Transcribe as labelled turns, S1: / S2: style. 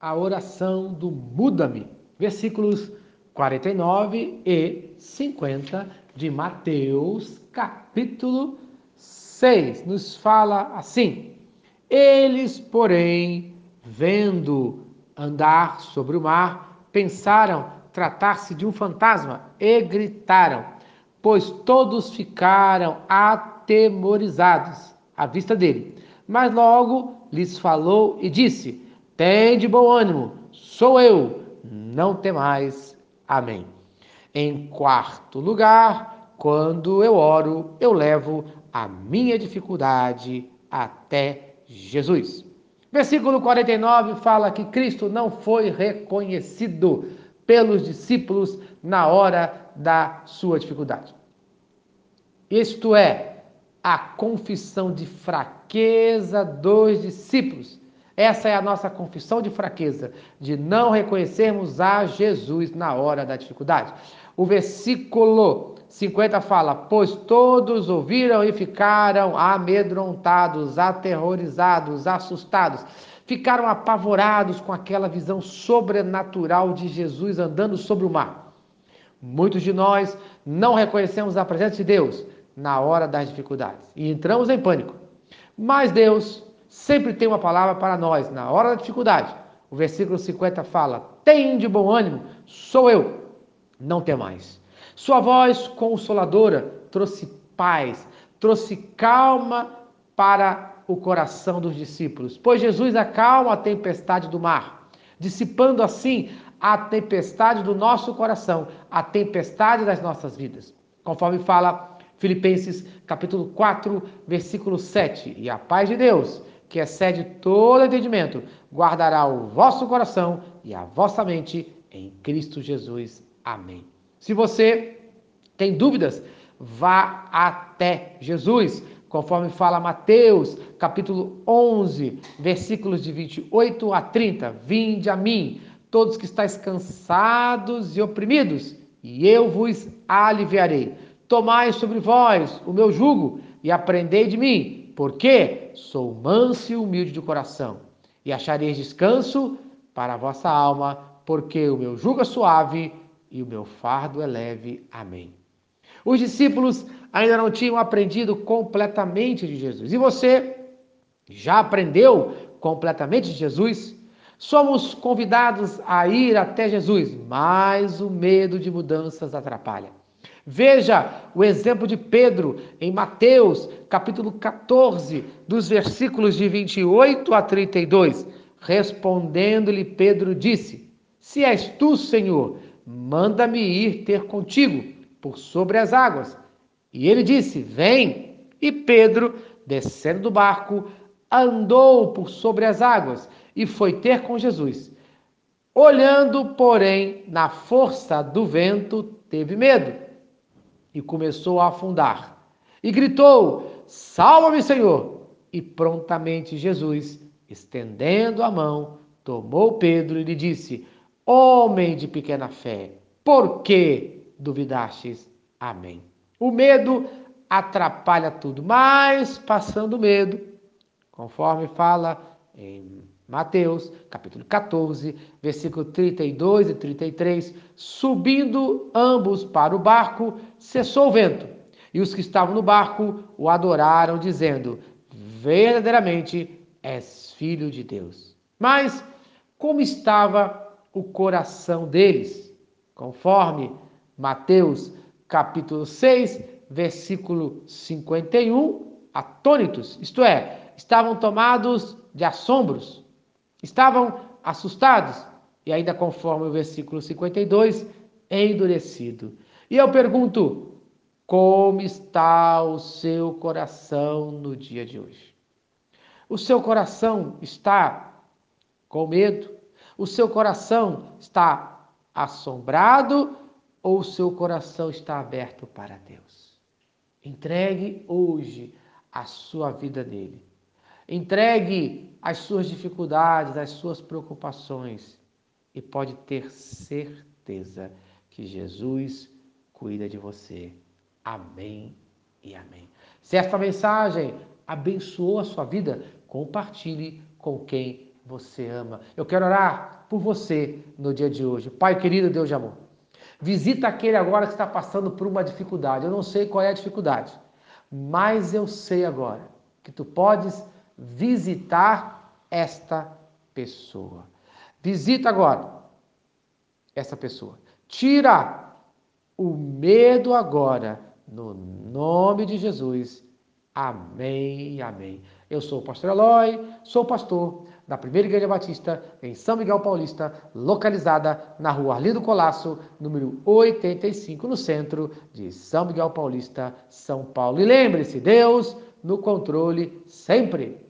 S1: a oração do Muda-me, versículos 49 e 50 de Mateus, capítulo 6. Nos fala assim: Eles, porém, vendo andar sobre o mar, pensaram tratar-se de um fantasma e gritaram, pois todos ficaram atemorizados à vista dele. Mas logo lhes falou e disse: Tende bom ânimo, sou eu, não temais. Amém. Em quarto lugar, quando eu oro, eu levo a minha dificuldade até Jesus. Versículo 49 fala que Cristo não foi reconhecido pelos discípulos na hora da sua dificuldade. Isto é, a confissão de fraqueza dos discípulos. Essa é a nossa confissão de fraqueza, de não reconhecermos a Jesus na hora da dificuldade. O versículo 50 fala: Pois todos ouviram e ficaram amedrontados, aterrorizados, assustados, ficaram apavorados com aquela visão sobrenatural de Jesus andando sobre o mar. Muitos de nós não reconhecemos a presença de Deus na hora das dificuldades e entramos em pânico. Mas Deus sempre tem uma palavra para nós na hora da dificuldade. O versículo 50 fala: Tem de bom ânimo, sou eu, não tem mais. Sua voz consoladora trouxe paz, trouxe calma para o coração dos discípulos, pois Jesus acalma a tempestade do mar, dissipando assim a tempestade do nosso coração, a tempestade das nossas vidas. Conforme fala Filipenses capítulo 4, versículo 7, e a paz de Deus, que excede todo entendimento, guardará o vosso coração e a vossa mente em Cristo Jesus. Amém. Se você tem dúvidas, vá até Jesus, conforme fala Mateus, capítulo 11, versículos de 28 a 30. Vinde a mim, todos que estáis cansados e oprimidos, e eu vos aliviarei. Tomai sobre vós o meu jugo e aprendei de mim, porque sou manso e humilde de coração, e achareis descanso para a vossa alma, porque o meu jugo é suave e o meu fardo é leve. Amém. Os discípulos ainda não tinham aprendido completamente de Jesus. E você já aprendeu completamente de Jesus? Somos convidados a ir até Jesus, mas o medo de mudanças atrapalha. Veja o exemplo de Pedro em Mateus, capítulo 14, dos versículos de 28 a 32. Respondendo-lhe, Pedro disse: Se és tu, Senhor, manda-me ir ter contigo por sobre as águas. E ele disse: Vem. E Pedro, descendo do barco, andou por sobre as águas e foi ter com Jesus. Olhando, porém, na força do vento, teve medo e começou a afundar. E gritou: Salva-me, Senhor! E prontamente Jesus, estendendo a mão, tomou Pedro e lhe disse: Homem de pequena fé, por que duvidastes? Amém. O medo atrapalha tudo, mas passando medo, conforme fala em Mateus, capítulo 14, versículo 32 e 33, subindo ambos para o barco, cessou o vento. E os que estavam no barco o adoraram, dizendo: Verdadeiramente és filho de Deus. Mas como estava o coração deles? Conforme Mateus, capítulo 6, versículo 51, atônitos, isto é, estavam tomados de assombros Estavam assustados e ainda conforme o versículo 52, endurecido. E eu pergunto: como está o seu coração no dia de hoje? O seu coração está com medo? O seu coração está assombrado ou o seu coração está aberto para Deus? Entregue hoje a sua vida nele. Entregue as suas dificuldades, as suas preocupações e pode ter certeza que Jesus cuida de você. Amém e amém. Se esta mensagem abençoou a sua vida, compartilhe com quem você ama. Eu quero orar por você no dia de hoje. Pai querido, Deus de amor. Visita aquele agora que está passando por uma dificuldade. Eu não sei qual é a dificuldade, mas eu sei agora que tu podes visitar esta pessoa. Visita agora essa pessoa. Tira o medo agora, no nome de Jesus. Amém amém. Eu sou o pastor Eloy, sou pastor da Primeira Igreja Batista em São Miguel Paulista, localizada na rua Arlindo Colasso, número 85, no centro de São Miguel Paulista, São Paulo. E lembre-se, Deus no controle sempre.